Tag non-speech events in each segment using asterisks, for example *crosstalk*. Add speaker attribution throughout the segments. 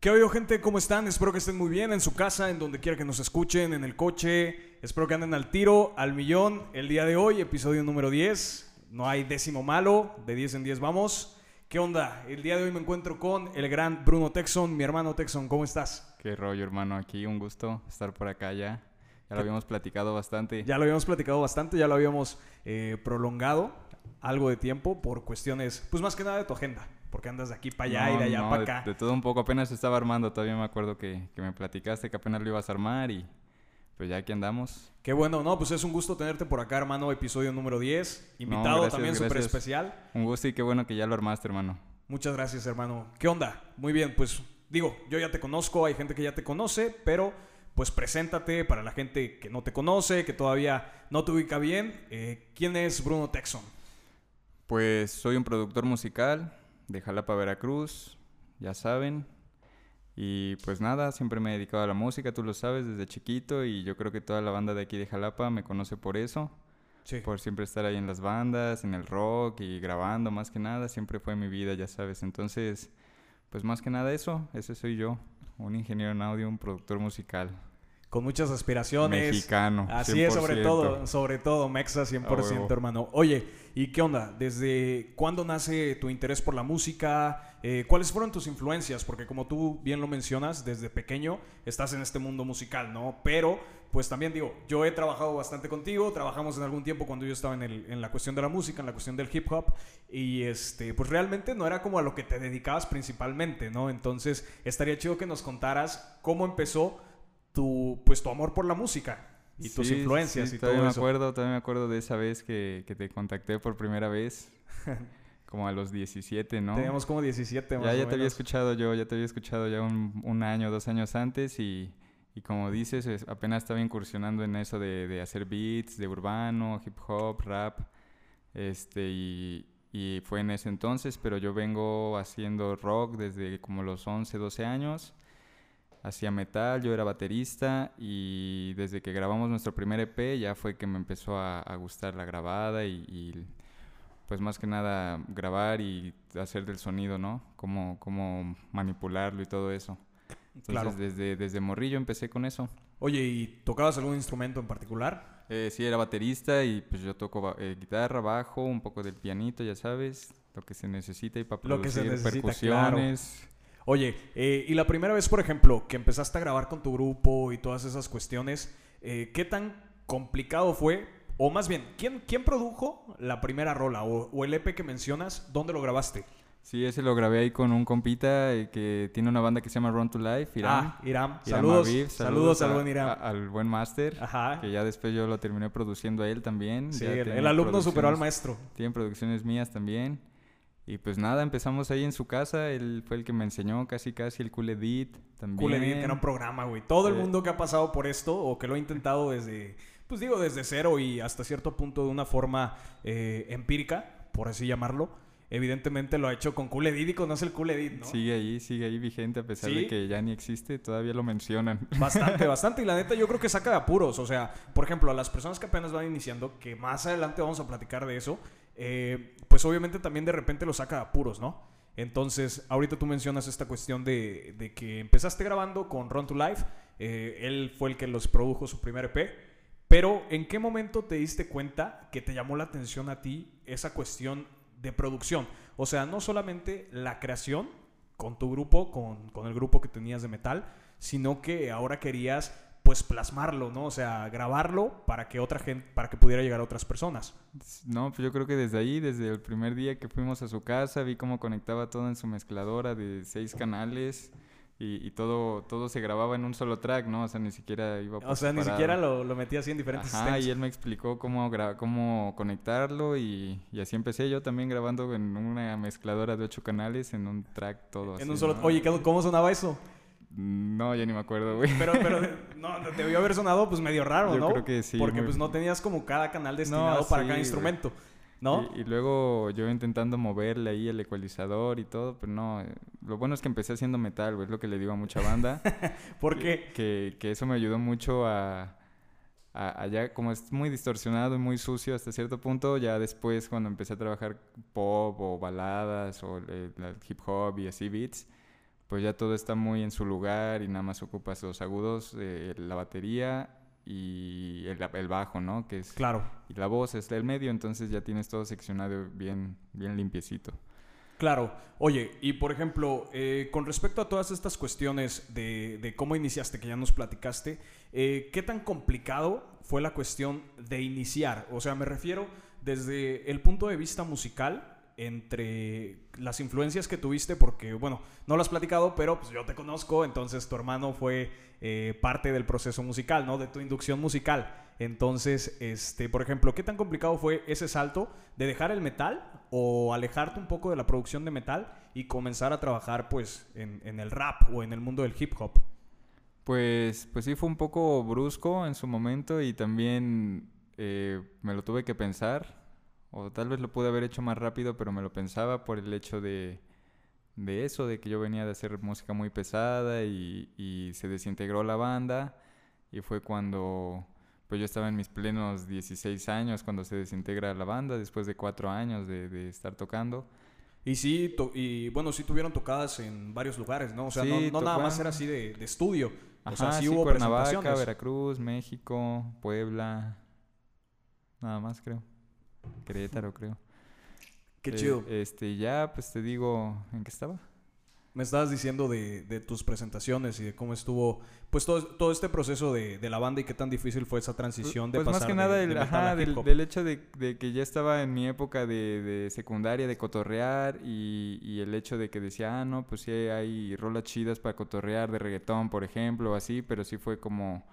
Speaker 1: ¿Qué oído gente? ¿Cómo están? Espero que estén muy bien en su casa, en donde quiera que nos escuchen, en el coche. Espero que anden al tiro, al millón. El día de hoy, episodio número 10. No hay décimo malo, de 10 en 10 vamos. ¿Qué onda? El día de hoy me encuentro con el gran Bruno Texon, mi hermano Texon. ¿Cómo estás?
Speaker 2: Qué rollo, hermano. Aquí un gusto estar por acá ya. Ya lo habíamos platicado bastante.
Speaker 1: Ya lo habíamos platicado bastante, ya lo habíamos eh, prolongado algo de tiempo por cuestiones, pues más que nada de tu agenda. Porque andas de aquí para allá y de allá para acá.
Speaker 2: De, todo un poco, apenas estaba armando, todavía me acuerdo que, que, me platicaste que apenas lo ibas a armar y pues ya aquí andamos.
Speaker 1: Qué bueno, no, pues es un gusto tenerte por acá, hermano, episodio número 10. Invitado también súper especial.
Speaker 2: Un gusto y qué bueno que ya lo armaste, hermano.
Speaker 1: Muchas gracias, hermano. ¿Qué onda? Muy bien, pues digo, yo ya te conozco, hay gente que ya te conoce, pero pues preséntate para la gente que no te conoce, que todavía no te ubica bien. Eh, ¿Quién es Bruno Texon?
Speaker 2: Pues soy un productor musical, de Jalapa, Veracruz, ya saben. Y pues nada, siempre me he dedicado a la música, tú lo sabes, desde chiquito y yo creo que toda la banda de aquí de Jalapa me conoce por eso. Sí. Por siempre estar ahí en las bandas, en el rock y grabando más que nada, siempre fue mi vida, ya sabes. Entonces, pues más que nada eso, ese soy yo, un ingeniero en audio, un productor musical
Speaker 1: con muchas aspiraciones.
Speaker 2: Mexicano.
Speaker 1: Así es, sobre todo, sobre todo, Mexa 100%, hermano. Oye, ¿y qué onda? ¿Desde cuándo nace tu interés por la música? Eh, ¿Cuáles fueron tus influencias? Porque como tú bien lo mencionas, desde pequeño estás en este mundo musical, ¿no? Pero, pues también digo, yo he trabajado bastante contigo, trabajamos en algún tiempo cuando yo estaba en, el, en la cuestión de la música, en la cuestión del hip hop, y este, pues realmente no era como a lo que te dedicabas principalmente, ¿no? Entonces, estaría chido que nos contaras cómo empezó tu, pues, tu amor por la música y tus influencias y todo
Speaker 2: me acuerdo, todavía me acuerdo de esa vez que, que te contacté por primera vez. *laughs* como a los 17, ¿no?
Speaker 1: Teníamos como 17
Speaker 2: más Ya, ya te había escuchado yo, ya te había escuchado ya un, un año, dos años antes y, y como dices, apenas estaba incursionando en eso de, de, hacer beats, de urbano, hip hop, rap, este, y, y fue en ese entonces, pero yo vengo haciendo rock desde como los 11, 12 años hacía metal, yo era baterista y desde que grabamos nuestro primer EP ya fue que me empezó a, gustar la grabada y, pues más que nada grabar y hacer del sonido, ¿no? Cómo, cómo manipularlo y todo eso. Entonces desde, desde morrillo empecé con eso.
Speaker 1: Oye, ¿y tocabas algún instrumento en particular?
Speaker 2: Eh, sí, era baterista y pues yo toco eh, guitarra, bajo, un poco del pianito, ya sabes, lo que se necesita y para producir lo que se percusiones.
Speaker 1: Oye, eh, y la primera vez, por ejemplo, que empezaste a grabar con tu grupo y todas esas cuestiones, eh, ¿qué tan complicado fue? O más bien, ¿quién, quién produjo la primera rola o, el EP que mencionas? ¿Dónde lo grabaste?
Speaker 2: Sí, ese lo grabé ahí con un compita eh, que tiene una banda que se llama Run to Life, Iram.
Speaker 1: Ah, Iram. saludos, saludos, al buen Iram.
Speaker 2: al buen máster, que ya después yo lo terminé produciendo a él también.
Speaker 1: Sí, el, alumno superó al maestro.
Speaker 2: Tiene producciones mías también. Y pues nada, empezamos ahí en su casa. Él fue el que me enseñó casi casi el Cool Edit también.
Speaker 1: Cool Edit, que era un programa, güey. Todo el mundo que ha pasado por esto o que lo ha intentado desde, pues digo, desde cero y hasta cierto punto de una forma eh, empírica, por así llamarlo. Evidentemente lo ha hecho con Cool Edit y conoce el Cool Edit, ¿no?
Speaker 2: Sigue ahí, sigue ahí vigente a pesar de que ya ni existe, todavía lo mencionan.
Speaker 1: Bastante, *laughs* bastante. Y la neta yo creo que saca de apuros. O sea, por ejemplo, a las personas que apenas van iniciando, que más adelante vamos a platicar de eso, eh, pues obviamente también de repente lo saca a puros, ¿no? Entonces, ahorita tú mencionas esta cuestión de, que empezaste grabando con Run to Life, eh, él fue el que los produjo su primer EP, pero ¿en qué momento te diste cuenta que te llamó la atención a ti esa cuestión de producción? O sea, no solamente la creación con tu grupo, con, con el grupo que tenías de metal, sino que ahora querías pues plasmarlo, ¿no? O sea, grabarlo para que otra gente, para que pudiera llegar a otras personas.
Speaker 2: No, pues yo creo que desde ahí, desde el primer día que fuimos a su casa, vi cómo conectaba todo en su mezcladora de seis canales. Y, todo, todo se grababa en un solo track, ¿no? O sea, ni siquiera iba
Speaker 1: O sea, ni siquiera lo, lo metía así en diferentes
Speaker 2: Ajá, y él me explicó cómo, cómo conectarlo y, y, así empecé yo también grabando en una mezcladora de ocho canales en un track todo
Speaker 1: en un solo... Oye, ¿cómo sonaba eso?
Speaker 2: No, ya ni me acuerdo, güey.
Speaker 1: Pero, pero *laughs* no, debió haber sonado pues medio raro,
Speaker 2: Yo
Speaker 1: ¿no?
Speaker 2: creo que sí.
Speaker 1: Porque pues no tenías como cada canal destinado para cada instrumento, ¿no?
Speaker 2: Y, luego yo intentando moverle ahí el ecualizador y todo, pero no. Eh, lo bueno es que empecé haciendo metal, güey, es lo que le digo a mucha banda. *laughs*
Speaker 1: ¿Por qué?
Speaker 2: Que, que, eso me ayudó mucho a, allá, como es muy distorsionado y muy sucio hasta cierto punto, ya después cuando empecé a trabajar pop o baladas o el hip hop y así beats pues ya todo está muy en su lugar y nada más ocupas los agudos, eh, la batería y el, el, bajo, ¿no? Que es,
Speaker 1: claro.
Speaker 2: Y la voz es el medio, entonces ya tienes todo seccionado bien, bien limpiecito.
Speaker 1: Claro. Oye, y por ejemplo, eh, con respecto a todas estas cuestiones de, de, cómo iniciaste, que ya nos platicaste, eh, ¿qué tan complicado fue la cuestión de iniciar? O sea, me refiero desde el punto de vista musical, entre las influencias que tuviste, porque, bueno, no lo has platicado, pero pues yo te conozco, entonces tu hermano fue eh, parte del proceso musical, ¿no? De tu inducción musical. Entonces, este, por ejemplo, ¿qué tan complicado fue ese salto de dejar el metal o alejarte un poco de la producción de metal y comenzar a trabajar, pues, en, el rap o en el mundo del hip hop?
Speaker 2: Pues, pues sí, fue un poco brusco en su momento y también eh, me lo tuve que pensar o tal vez lo pude haber hecho más rápido, pero me lo pensaba por el hecho de, de eso, de que yo venía de hacer música muy pesada y, y, se desintegró la banda. Y fue cuando pues yo estaba en mis plenos 16 años, cuando se desintegra la banda, después de cuatro años de, de estar tocando.
Speaker 1: Y sí, y bueno, sí tuvieron tocadas en varios lugares, ¿no? O sea, no, no nada más era así de, de estudio. o sea, sí, hubo
Speaker 2: Cuernavaca, Veracruz, México, Puebla, nada más creo. Querétaro, creo.
Speaker 1: Qué chido.
Speaker 2: Eh, este, ya, pues te digo, ¿en qué estaba?
Speaker 1: Me estabas diciendo de, tus presentaciones y de cómo estuvo, pues todo, todo este proceso de, la banda y qué tan difícil fue esa transición de
Speaker 2: pues
Speaker 1: pasar
Speaker 2: más que nada del, hecho de, que ya estaba en mi época de, secundaria, de cotorrear y, y, el hecho de que decía, ah, no, pues sí hay rolas chidas para cotorrear de reggaetón, por ejemplo, así, pero sí fue como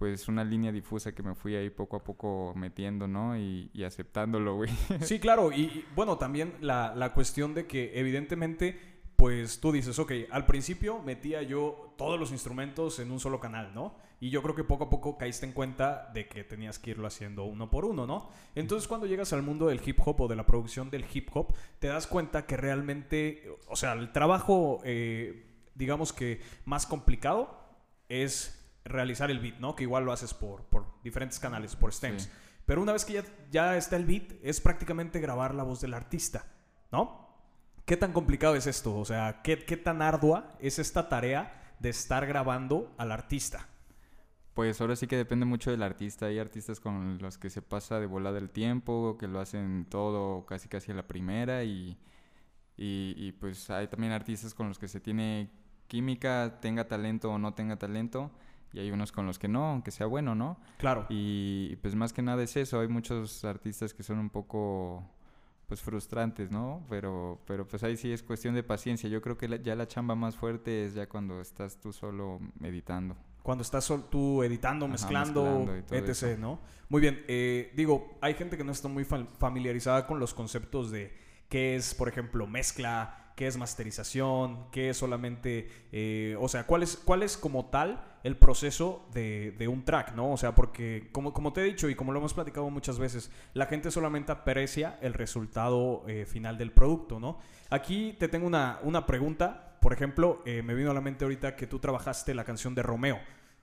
Speaker 2: pues una línea difusa que me fui ahí poco a poco metiendo, ¿no? Y, aceptándolo, güey. *laughs*
Speaker 1: Sí, claro, y, bueno, también la, la, cuestión de que evidentemente, pues tú dices, ok, al principio metía yo todos los instrumentos en un solo canal, ¿no? Y yo creo que poco a poco caíste en cuenta de que tenías que irlo haciendo uno por uno, ¿no? Entonces cuando llegas al mundo del hip hop o de la producción del hip hop, te das cuenta que realmente, o sea, el trabajo, eh, digamos que más complicado es realizar el beat, ¿no? Que igual lo haces por, por diferentes canales, por stems. Pero una vez que ya, ya está el beat, es prácticamente grabar la voz del artista, ¿no? ¿Qué tan complicado es esto? O sea, ¿qué, qué tan ardua es esta tarea de estar grabando al artista?
Speaker 2: Pues ahora sí que depende mucho del artista. Hay artistas con los que se pasa de volada el tiempo, que lo hacen todo casi casi a la primera y, y, y, pues hay también artistas con los que se tiene química, tenga talento o no tenga talento y hay unos con los que no, aunque sea bueno, ¿no?
Speaker 1: Claro.
Speaker 2: Y, pues más que nada es eso, hay muchos artistas que son un poco pues frustrantes, ¿no? Pero, pero pues ahí sí es cuestión de paciencia. Yo creo que ya la chamba más fuerte es ya cuando estás tú solo meditando.
Speaker 1: Cuando estás tú editando, mezclando, etc., ¿no? Muy bien. Eh, digo, hay gente que no está muy familiarizada con los conceptos de qué es, por ejemplo, mezcla, qué es masterización, qué es solamente, eh, o sea, cuál es, cuál es como tal el proceso de, de, un track, ¿no? O sea, porque como, como te he dicho y como lo hemos platicado muchas veces, la gente solamente aprecia el resultado eh, final del producto, ¿no? Aquí te tengo una, una pregunta, por ejemplo, eh, me vino a la mente ahorita que tú trabajaste la canción de Romeo.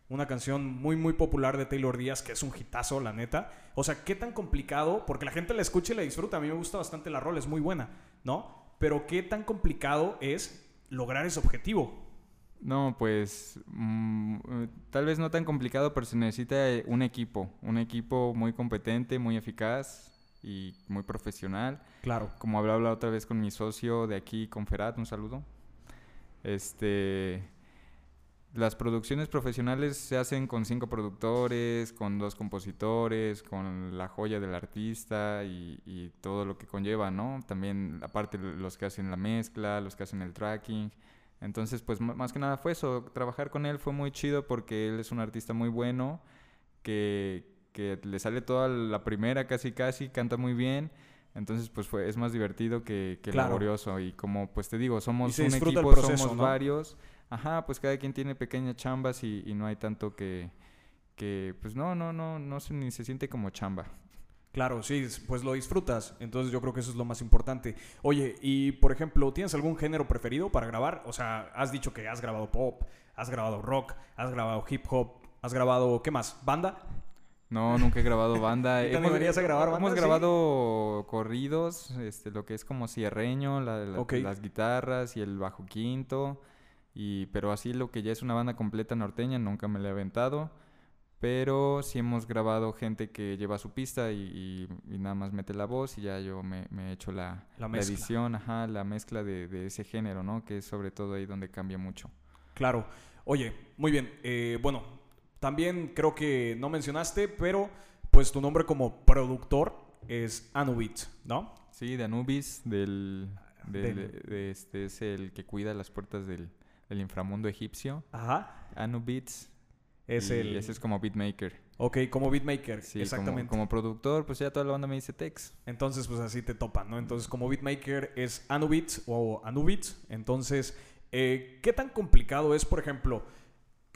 Speaker 1: Una canción muy, muy popular de Taylor Díaz, que es un hitazo, la neta. O sea, ¿qué tan complicado? Porque la gente la escucha y la disfruta. A mí me gusta bastante la rol, es muy buena, ¿no? Pero ¿qué tan complicado es lograr ese objetivo?
Speaker 2: No, pues mm, eh, tal vez no tan complicado, pero se necesita eh, un equipo, un equipo muy competente, muy eficaz y muy profesional.
Speaker 1: Claro.
Speaker 2: Como hablaba la otra vez con mi socio de aquí, con Ferat, un saludo. Este, las producciones profesionales se hacen con cinco productores, con dos compositores, con la joya del artista y, y todo lo que conlleva, ¿no? También, aparte, los que hacen la mezcla, los que hacen el tracking entonces, pues más que nada fue eso. Trabajar con él fue muy chido porque él es un artista muy bueno, que, que le sale toda la primera casi casi, canta muy bien. Entonces, pues fue, es más divertido que, que laborioso. Y como pues te digo, somos un equipo, somos varios. Ajá, pues cada quien tiene pequeñas chambas y, y no hay tanto que, que, pues no, no, no, no se, ni se siente como chamba.
Speaker 1: Claro, sí, pues lo disfrutas. Entonces yo creo que eso es lo más importante. Oye, y por ejemplo, ¿tienes algún género preferido para grabar? O sea, has dicho que has grabado pop, has grabado rock, has grabado hip hop, has grabado, ¿qué más? ¿Banda?
Speaker 2: No, nunca he grabado *laughs* banda.
Speaker 1: ¿Te a grabar banda?
Speaker 2: Hemos grabado corridos, este, lo que es como cierreño, las guitarras y el bajo quinto. Y, pero así lo que ya es una banda completa norteña, nunca me la he aventado. Pero sí hemos grabado gente que lleva su pista y, y- y nada más mete la voz y ya yo me, he hecho la,
Speaker 1: La
Speaker 2: edición, ajá, la mezcla de, de ese género, ¿no? Que es sobre todo ahí donde cambia mucho.
Speaker 1: Claro. Oye, muy bien. Eh, bueno, también creo que no mencionaste, pero pues tu nombre como productor es Anubit, ¿no?
Speaker 2: Sí, de Anubis, del, del-
Speaker 1: Del-
Speaker 2: de este, es el que cuida las puertas del, del inframundo egipcio.
Speaker 1: Ajá.
Speaker 2: Anubits.
Speaker 1: Es
Speaker 2: y
Speaker 1: el...
Speaker 2: Ese es como beatmaker.
Speaker 1: Ok, como beatmaker,
Speaker 2: Sí,
Speaker 1: exactamente.
Speaker 2: Como, productor, pues ya toda la banda me dice Tex.
Speaker 1: Entonces, pues así te topan, ¿no? Entonces, como beatmaker es Anubit o Anubit. Entonces, eh, ¿qué tan complicado es, por ejemplo,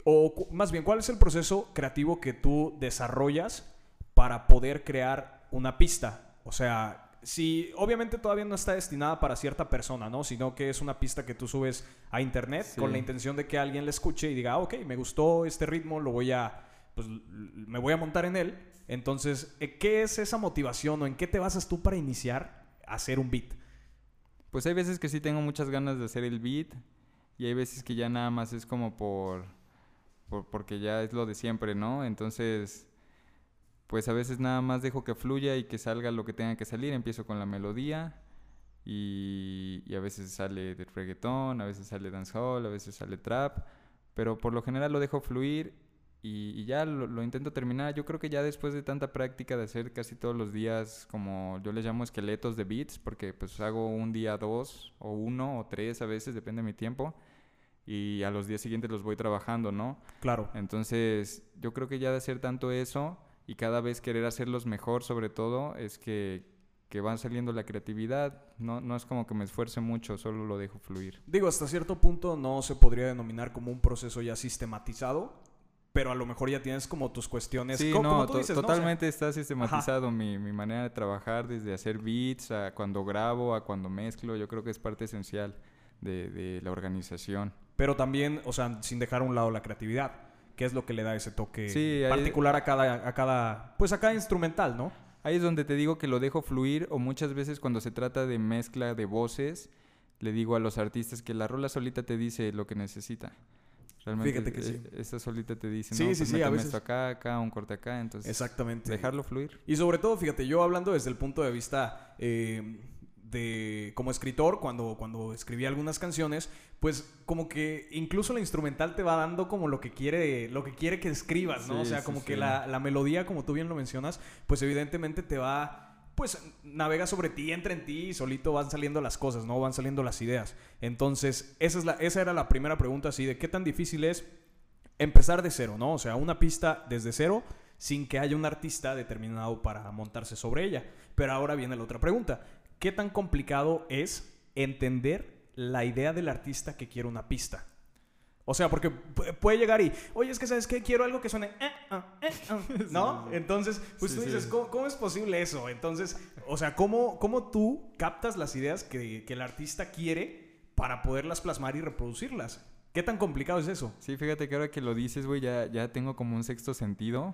Speaker 1: o más bien, cuál es el proceso creativo que tú desarrollas para poder crear una pista? O sea, si obviamente todavía no está destinada para cierta persona, ¿no? Sino que es una pista que tú subes a internet
Speaker 2: Sí.
Speaker 1: con la intención de que alguien la escuche y diga, ah, ok, me gustó este ritmo, lo voy a, pues me voy a montar en él. Entonces, eh, ¿qué es esa motivación o en qué te basas tú para iniciar a hacer un beat?
Speaker 2: Pues hay veces que sí tengo muchas ganas de hacer el beat y hay veces que ya nada más es como por, por porque ya es lo de siempre, ¿no? Entonces, pues a veces nada más dejo que fluya y que salga lo que tenga que salir. Empiezo con la melodía y, y a veces sale de reggaetón, a veces sale dancehall, a veces sale trap, pero por lo general lo dejo fluir y, y ya lo, lo intento terminar. Yo creo que ya después de tanta práctica de hacer casi todos los días, como yo les llamo esqueletos de beats, porque pues hago un día dos o uno o tres a veces, depende de mi tiempo. Y a los días siguientes los voy trabajando, ¿no?
Speaker 1: Claro.
Speaker 2: Entonces, yo creo que ya de hacer tanto eso y cada vez querer hacerlos mejor, sobre todo, es que, que van saliendo la creatividad. No, no es como que me esfuerce mucho, solo lo dejo fluir.
Speaker 1: Digo, hasta cierto punto no se podría denominar como un proceso ya sistematizado, pero a lo mejor ya tienes como tus cuestiones.
Speaker 2: Sí,
Speaker 1: co-
Speaker 2: no,
Speaker 1: como tú
Speaker 2: to-
Speaker 1: dices, ¿no? O sea,
Speaker 2: totalmente está sistematizado mi, mi manera de trabajar, desde hacer beats, a cuando grabo, a cuando mezclo. Yo creo que es parte esencial de, de la organización.
Speaker 1: pero también, o sea, sin dejar a un lado la creatividad, que es lo que le da ese toque
Speaker 2: Sí,
Speaker 1: particular a cada, a cada, pues a cada instrumental, ¿no?
Speaker 2: Ahí es donde te digo que lo dejo fluir o muchas veces cuando se trata de mezcla de voces, le digo a los artistas que la rola solita te dice lo que necesita. Realmente
Speaker 1: Fíjate que sí.
Speaker 2: eh, esa solita te dice,
Speaker 1: Sí,
Speaker 2: no,
Speaker 1: sí,
Speaker 2: pues
Speaker 1: sí, a veces-
Speaker 2: esto acá, acá, un corte acá, entonces
Speaker 1: Exactamente.
Speaker 2: dejarlo fluir.
Speaker 1: Y sobre todo, fíjate, yo hablando desde el punto de vista eh, de como escritor, cuando, cuando escribí algunas canciones, pues como que incluso la instrumental te va dando como lo que quiere, lo que quiere que escribas, ¿no? o sea,
Speaker 2: sí,
Speaker 1: como que
Speaker 2: sí.
Speaker 1: la, la melodía, como tú bien lo mencionas, pues evidentemente te va, pues navega sobre ti, entra en ti y solito van saliendo las cosas, ¿no? Van saliendo las ideas. Entonces, esa, es la, esa era la primera pregunta, así, de qué tan difícil es empezar de cero, ¿no? O sea, una pista desde cero sin que haya un artista determinado para montarse sobre ella. Pero ahora viene la otra pregunta. ¿Qué tan complicado es entender la idea del artista que quiere una pista? O sea, porque pu- puede llegar y, oye, es que sabes qué, quiero algo que suene, eh, ah, eh, ah", *laughs* ¿no? Entonces, pues
Speaker 2: Sí,
Speaker 1: tú
Speaker 2: sí.
Speaker 1: dices, ¿cómo, cómo es posible eso? Entonces, o sea, ¿cómo, cómo tú captas las ideas que, que el artista quiere para poderlas plasmar y reproducirlas? ¿Qué tan complicado es eso?
Speaker 2: Sí, fíjate que ahora que lo dices, güey, ya, ya tengo como un sexto sentido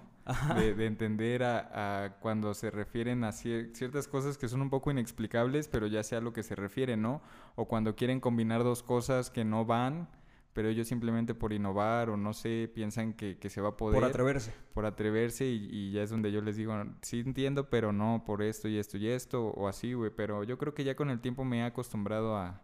Speaker 2: de, de entender a, a cuando se refieren a cier- ciertas cosas que son un poco inexplicables, pero ya sea a lo que se refiere, ¿no? O cuando quieren combinar dos cosas que no van, pero ellos simplemente por innovar o no sé, piensan que, que se va a poder.
Speaker 1: Por atreverse.
Speaker 2: por atreverse y, y ya es donde yo les digo, sí entiendo, pero no por esto y esto y esto o así, güey. Pero yo creo que ya con el tiempo me he acostumbrado a,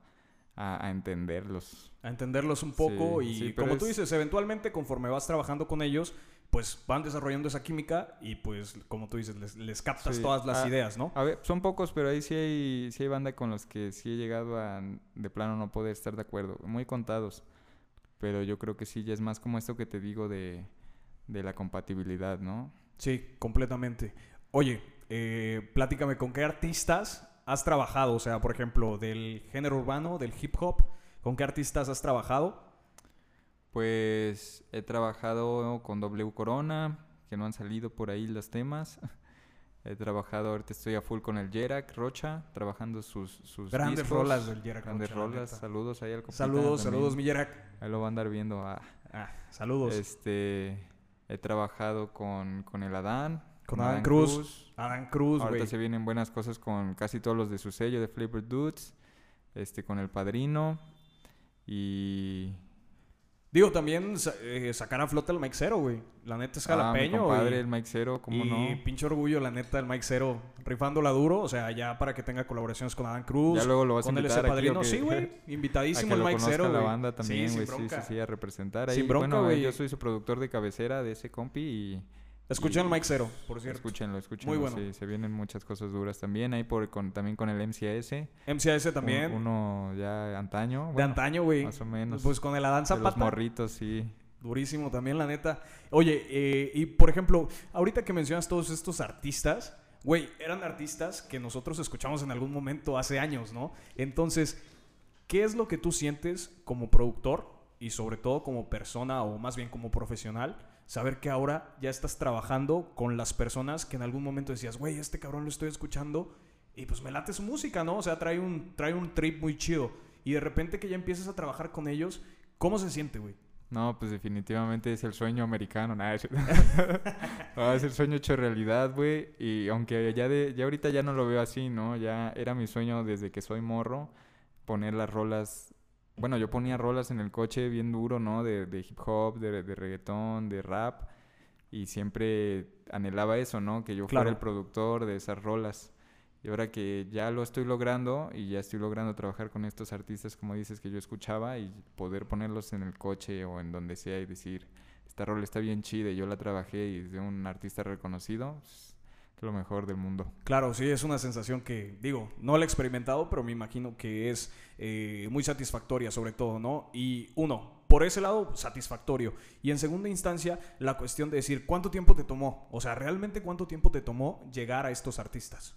Speaker 2: a, a entenderlos.
Speaker 1: a entenderlos un poco
Speaker 2: Sí,
Speaker 1: y
Speaker 2: sí,
Speaker 1: como tú
Speaker 2: es-
Speaker 1: dices, eventualmente conforme vas trabajando con ellos, pues van desarrollando esa química y pues como tú dices, les, les captas
Speaker 2: Sí.
Speaker 1: todas las ideas, ¿no?
Speaker 2: A ver, son pocos, pero ahí sí hay, sí hay banda con los que sí he llegado a de plano no poder estar de acuerdo. Muy contados. Pero yo creo que sí, ya es más como esto que te digo de, de la compatibilidad, ¿no?
Speaker 1: Sí, completamente. Oye, eh, platícame, ¿con qué artistas has trabajado? O sea, por ejemplo, del género urbano, del hip hop, ¿con qué artistas has trabajado?
Speaker 2: Pues he trabajado con W Corona, que no han salido por ahí los temas. *laughs* He trabajado, ahorita estoy a full con el Jerak Rocha, trabajando sus, sus
Speaker 1: Grandes
Speaker 2: discos.
Speaker 1: rolas del Jerak
Speaker 2: Grandes
Speaker 1: Rocha,
Speaker 2: rolas, saludos ahí al
Speaker 1: Saludos,
Speaker 2: también.
Speaker 1: saludos, Millarak.
Speaker 2: Ahí lo va a andar viendo. ah.
Speaker 1: Ah, saludos.
Speaker 2: Este, he trabajado con, con el Adán.
Speaker 1: Con Adán Cruz. Adán Cruz,
Speaker 2: Ahorita
Speaker 1: güey.
Speaker 2: se vienen buenas cosas con casi todos los de su sello de Flavor Dudes. Este, con el Padrino. Y,
Speaker 1: Digo, también eh, sacar a flota el Mike Zero, güey. La neta es jalapeño.
Speaker 2: Ah, compadre, el Mike Zero, ¿cómo
Speaker 1: y
Speaker 2: no?
Speaker 1: pinche orgullo, la neta, el Mike Zero rifándola duro. O sea, ya para que tenga colaboraciones con Adán Cruz.
Speaker 2: Ya luego lo vas a
Speaker 1: con
Speaker 2: invitar
Speaker 1: LC
Speaker 2: aquí,
Speaker 1: Padrino. Sí, güey. *laughs*
Speaker 2: A
Speaker 1: Invitadísimo
Speaker 2: que
Speaker 1: el Mike Zero,
Speaker 2: la
Speaker 1: güey.
Speaker 2: banda también,
Speaker 1: Sí,
Speaker 2: güey. Sí, sí, sí, a representar. Ahí,
Speaker 1: Sin bronca,
Speaker 2: bueno,
Speaker 1: güey.
Speaker 2: yo soy su productor de cabecera de ese compi y...
Speaker 1: Escuchen Mike Zero, por cierto.
Speaker 2: Escúchenlo, escúchenlo.
Speaker 1: Muy bueno.
Speaker 2: Sí, se vienen muchas cosas duras también. Ahí por, con, también con el MCAS.
Speaker 1: MCAS
Speaker 2: un-
Speaker 1: también.
Speaker 2: uno ya antaño.
Speaker 1: de antaño, güey.
Speaker 2: Más o menos.
Speaker 1: Pues con el Adán
Speaker 2: de los
Speaker 1: Zapata.
Speaker 2: morritos, sí.
Speaker 1: Durísimo también, la neta. Oye, eh, y por ejemplo, ahorita que mencionas todos estos artistas, güey, eran artistas que nosotros escuchamos en algún momento hace años, ¿no? Entonces, ¿qué es lo que tú sientes como productor y sobre todo como persona o más bien como profesional? Saber que ahora ya estás trabajando con las personas que en algún momento decías, güey, este cabrón lo estoy escuchando y pues me late su música, ¿no? O sea, trae un, trae un trip muy chido. Y de repente que ya empiezas a trabajar con ellos, ¿cómo se siente, güey?
Speaker 2: No, pues definitivamente es el sueño americano. Nada, es, *laughs* Ah, el sueño hecho realidad, güey. Y aunque ya, de, ya ahorita ya no lo veo así, ¿no? Ya era mi sueño desde que soy morro poner las rolas. Bueno, yo ponía rolas en el coche bien duro, ¿no? De, de hip hop, de, de reggaetón, de rap. Y siempre anhelaba eso, ¿no? Que yo
Speaker 1: Claro.
Speaker 2: fuera el productor de esas rolas. Y ahora que ya lo estoy logrando y ya estoy logrando trabajar con estos artistas, como dices, que yo escuchaba y poder ponerlos en el coche o en donde sea y decir, esta rola está bien chida y yo la trabajé y es de un artista reconocido, pues, es lo mejor del mundo.
Speaker 1: Claro, sí, es una sensación que, digo, no la he experimentado, pero me imagino que es eh, muy satisfactoria sobre todo, ¿no? Y uno, por ese lado, satisfactorio. Y en segunda instancia, la cuestión de decir, ¿cuánto tiempo te tomó? O sea, ¿realmente cuánto tiempo te tomó llegar a estos artistas?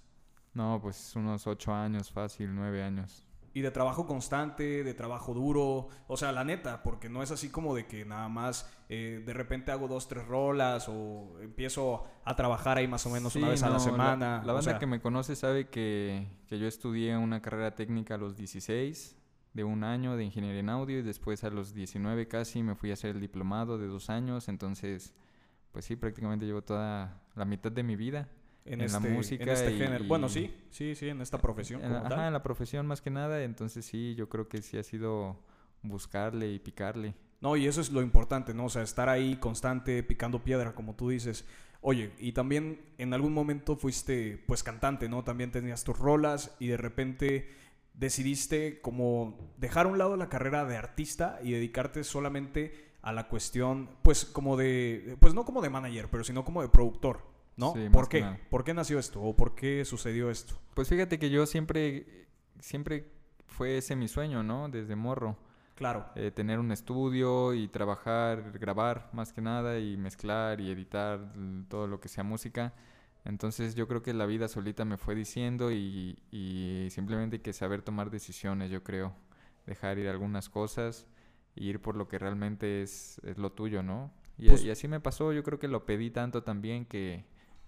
Speaker 2: No, pues unos ocho años, fácil, nueve años.
Speaker 1: Y de trabajo constante, de trabajo duro, o sea, la neta, porque no es así como de que nada más eh, de repente hago dos, tres rolas o empiezo a trabajar ahí más o menos una vez a la semana.
Speaker 2: La,
Speaker 1: o
Speaker 2: banda
Speaker 1: sea,
Speaker 2: que me conoce sabe que, que yo estudié una carrera técnica a los 16, de un año de ingeniería en audio, y después a los 19 casi me fui a hacer el diplomado de dos años, entonces, pues sí, prácticamente llevo toda la mitad de mi vida.
Speaker 1: En,
Speaker 2: en la
Speaker 1: este,
Speaker 2: música
Speaker 1: en este
Speaker 2: y-
Speaker 1: género. Bueno, sí, sí, sí, en esta profesión
Speaker 2: En
Speaker 1: como tal.
Speaker 2: ajá, en la profesión más que nada, entonces sí, yo creo que sí ha sido buscarle y picarle.
Speaker 1: No, y eso es lo importante, ¿no? O sea, estar ahí constante, picando piedra, como tú dices. Oye, y también en algún momento fuiste, pues, cantante, ¿no? También tenías tus rolas y de repente decidiste como dejar a un lado la carrera de artista y dedicarte solamente a la cuestión, pues, como de, pues no como de manager, pero sino como de productor, ¿no?
Speaker 2: Sí,
Speaker 1: ¿Por qué? ¿Por qué nació esto? ¿O por qué sucedió esto?
Speaker 2: Pues fíjate que yo siempre, siempre fue ese mi sueño, ¿no? Desde morro.
Speaker 1: Claro.
Speaker 2: eh, tener un estudio y trabajar, grabar más que nada y mezclar y editar todo lo que sea música. Entonces yo creo que la vida solita me fue diciendo y, y simplemente hay que saber tomar decisiones, yo creo. Dejar ir algunas cosas e ir por lo que realmente es, es lo tuyo, ¿no? Y,
Speaker 1: Pues-
Speaker 2: y así me pasó, yo creo que lo pedí tanto también que,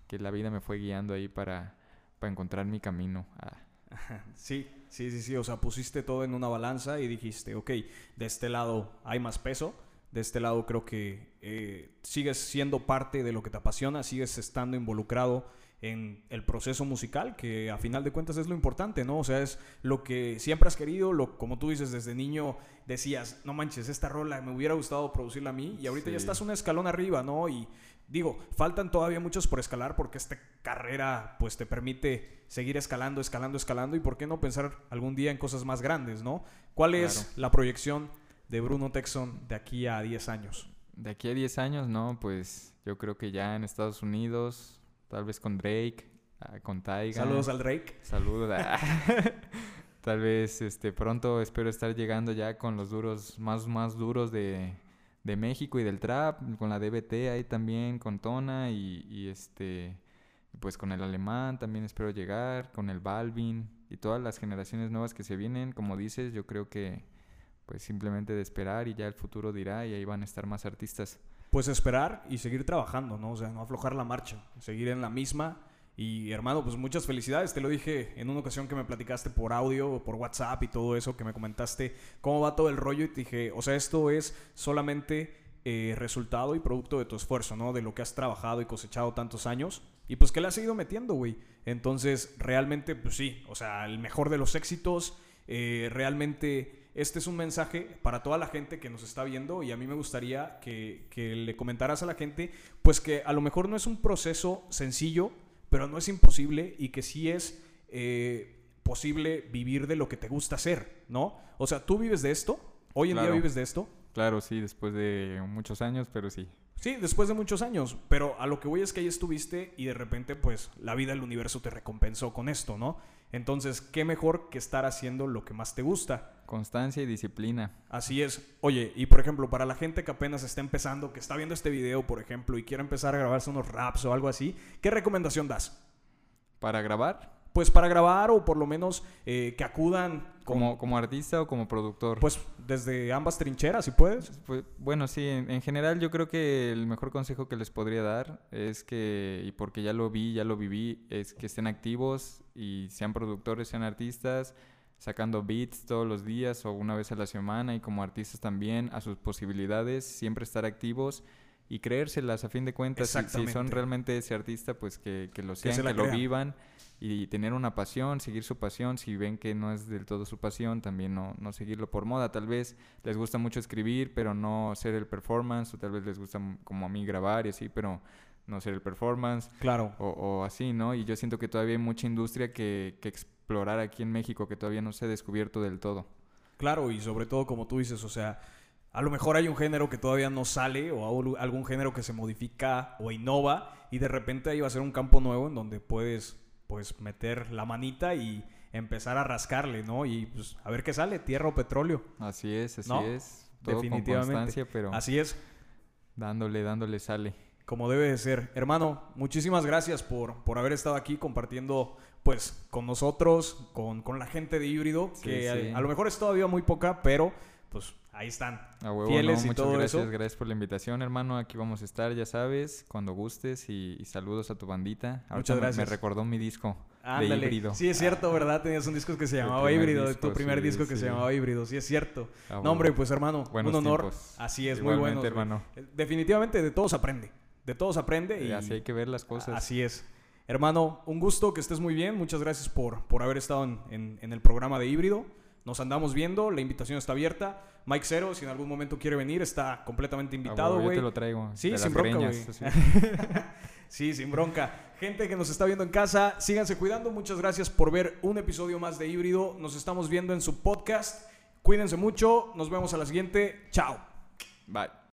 Speaker 2: que la vida me fue guiando ahí para, para encontrar mi camino. Ah, *laughs*
Speaker 1: Sí, sí, sí, sí. O sea, pusiste todo en una balanza y dijiste, ok, de este lado hay más peso, de este lado creo que eh, sigues siendo parte de lo que te apasiona, sigues estando involucrado en el proceso musical, que a final de cuentas es lo importante, ¿no? O sea, es lo que siempre has querido, lo, como tú dices, desde niño decías, no manches, esta rola me hubiera gustado producirla a mí y ahorita ya
Speaker 2: Sí.
Speaker 1: estás un escalón arriba, ¿no? Y digo, faltan todavía muchos por escalar porque esta carrera pues te permite seguir escalando, escalando, escalando y por qué no pensar algún día en cosas más grandes, ¿no? ¿Cuál es la proyección de Bruno Texon de aquí a 10 años?
Speaker 2: De aquí a 10 años, no, pues yo creo que ya en Estados Unidos, tal vez con Drake, ah, con Taiga.
Speaker 1: Saludos al Drake.
Speaker 2: Saludos. *laughs* *laughs* tal vez este pronto espero estar llegando ya con los duros, más, más duros de, de México y del trap, con la DBT ahí también, con Tona y, este pues con el alemán también espero llegar, con el Balvin y todas las generaciones nuevas que se vienen, como dices, yo creo que pues simplemente de esperar y ya el futuro dirá y ahí van a estar más artistas.
Speaker 1: Pues esperar y seguir trabajando, ¿no? O sea, no aflojar la marcha, seguir en la misma. Y hermano, pues muchas felicidades. Te lo dije en una ocasión que me platicaste por audio, por WhatsApp y todo eso, que me comentaste cómo va todo el rollo y te dije, o sea, esto es solamente eh, resultado y producto de tu esfuerzo, ¿no? De lo que has trabajado y cosechado tantos años. Y pues que le has seguido metiendo, güey. Entonces, realmente, pues sí, o sea, el mejor de los éxitos, eh, realmente este es un mensaje para toda la gente que nos está viendo y a mí me gustaría que, que le comentaras a la gente, pues que a lo mejor no es un proceso sencillo, pero no es imposible y que sí es eh, posible vivir de lo que te gusta hacer, ¿no? O sea, tú vives de esto, hoy en día vives de esto.
Speaker 2: Claro, sí, después de muchos años, pero sí.
Speaker 1: Sí, después de muchos años, pero a lo que voy es que ahí estuviste y de repente pues la vida del universo te recompensó con esto, ¿no? Entonces, ¿qué mejor que estar haciendo lo que más te gusta?
Speaker 2: Constancia y disciplina.
Speaker 1: Así es. Oye, y por ejemplo, para la gente que apenas está empezando, que está viendo este video, por ejemplo, y quiere empezar a grabarse unos raps o algo así, ¿qué recomendación das?
Speaker 2: Para grabar,
Speaker 1: Pues para grabar o por lo menos eh, que acudan con-
Speaker 2: como, como artista o como productor.
Speaker 1: pues desde ambas trincheras, si puedes.
Speaker 2: Pues, bueno, sí, en, en general yo creo que el mejor consejo que les podría dar es que, y porque ya lo vi, ya lo viví, es que estén activos y sean productores, sean artistas, sacando beats todos los días o una vez a la semana y como artistas también a sus posibilidades, siempre estar activos y creérselas a fin de cuentas. Si, si son realmente ese artista, pues que, que lo
Speaker 1: se
Speaker 2: sean, que, lo vivan y tener una pasión, seguir su pasión. Si ven que no es del todo su pasión, también no, no seguirlo por moda. Tal vez les gusta mucho escribir, pero no ser el performance, o tal vez les gusta como a mí grabar y así, pero no ser el performance,
Speaker 1: Claro.
Speaker 2: o, o así, ¿no? Y yo siento que todavía hay mucha industria que, que explorar aquí en México que todavía no se ha descubierto del todo.
Speaker 1: Claro, y sobre todo como tú dices, o sea, a lo mejor hay un género que todavía no sale o algún- género que se modifica o innova y de repente ahí va a ser un campo nuevo en donde puedes pues meter la manita y empezar a rascarle, ¿no? Y pues a ver qué sale, tierra o petróleo.
Speaker 2: Así es, así
Speaker 1: No,
Speaker 2: es. Todo
Speaker 1: definitivamente.
Speaker 2: pero
Speaker 1: Así es,
Speaker 2: dándole, dándole sale.
Speaker 1: como debe de ser. Hermano, muchísimas gracias por, por haber estado aquí compartiendo pues con nosotros, con, con la gente de híbrido,
Speaker 2: Sí,
Speaker 1: que
Speaker 2: sí.
Speaker 1: A, a lo mejor es todavía muy poca, pero pues ahí están.
Speaker 2: A huevo,
Speaker 1: Fieles
Speaker 2: no,
Speaker 1: y
Speaker 2: muchas
Speaker 1: todo
Speaker 2: gracias,
Speaker 1: eso.
Speaker 2: gracias por la invitación, hermano. Aquí vamos a estar, ya sabes, cuando gustes y, y saludos a tu bandita. Ahorita
Speaker 1: Muchas gracias.
Speaker 2: Me, recordó mi disco de
Speaker 1: Ándale.
Speaker 2: híbrido.
Speaker 1: Sí, es cierto, ¿verdad? Tenías un disco que se llamaba Híbrido,
Speaker 2: disco,
Speaker 1: tu primer
Speaker 2: sí,
Speaker 1: disco que se llamaba Híbrido, sí, es cierto.
Speaker 2: A
Speaker 1: No, hombre, pues hermano,
Speaker 2: Buenos
Speaker 1: un honor.
Speaker 2: tiempos.
Speaker 1: Así es, muy bueno.
Speaker 2: hermano.
Speaker 1: Definitivamente de todos aprende. De todos aprende y
Speaker 2: Eh, Así hay que ver las cosas.
Speaker 1: así es. Hermano, un gusto que estés muy bien. Muchas gracias por, por haber estado en, en- en el programa de Híbrido. Nos andamos viendo, la invitación está abierta. Mike Cero, si en algún momento quiere venir, está completamente
Speaker 2: A
Speaker 1: invitado,
Speaker 2: yo
Speaker 1: güey.
Speaker 2: te lo traigo.
Speaker 1: Sí,
Speaker 2: de
Speaker 1: sin
Speaker 2: las
Speaker 1: bronca, güey. *laughs* Sí, sin bronca. Gente que nos está viendo en casa, síganse cuidando. Muchas gracias por ver un episodio más de Híbrido. Nos estamos viendo en su podcast. Cuídense mucho. Nos vemos a la siguiente. Chao.
Speaker 2: Bye.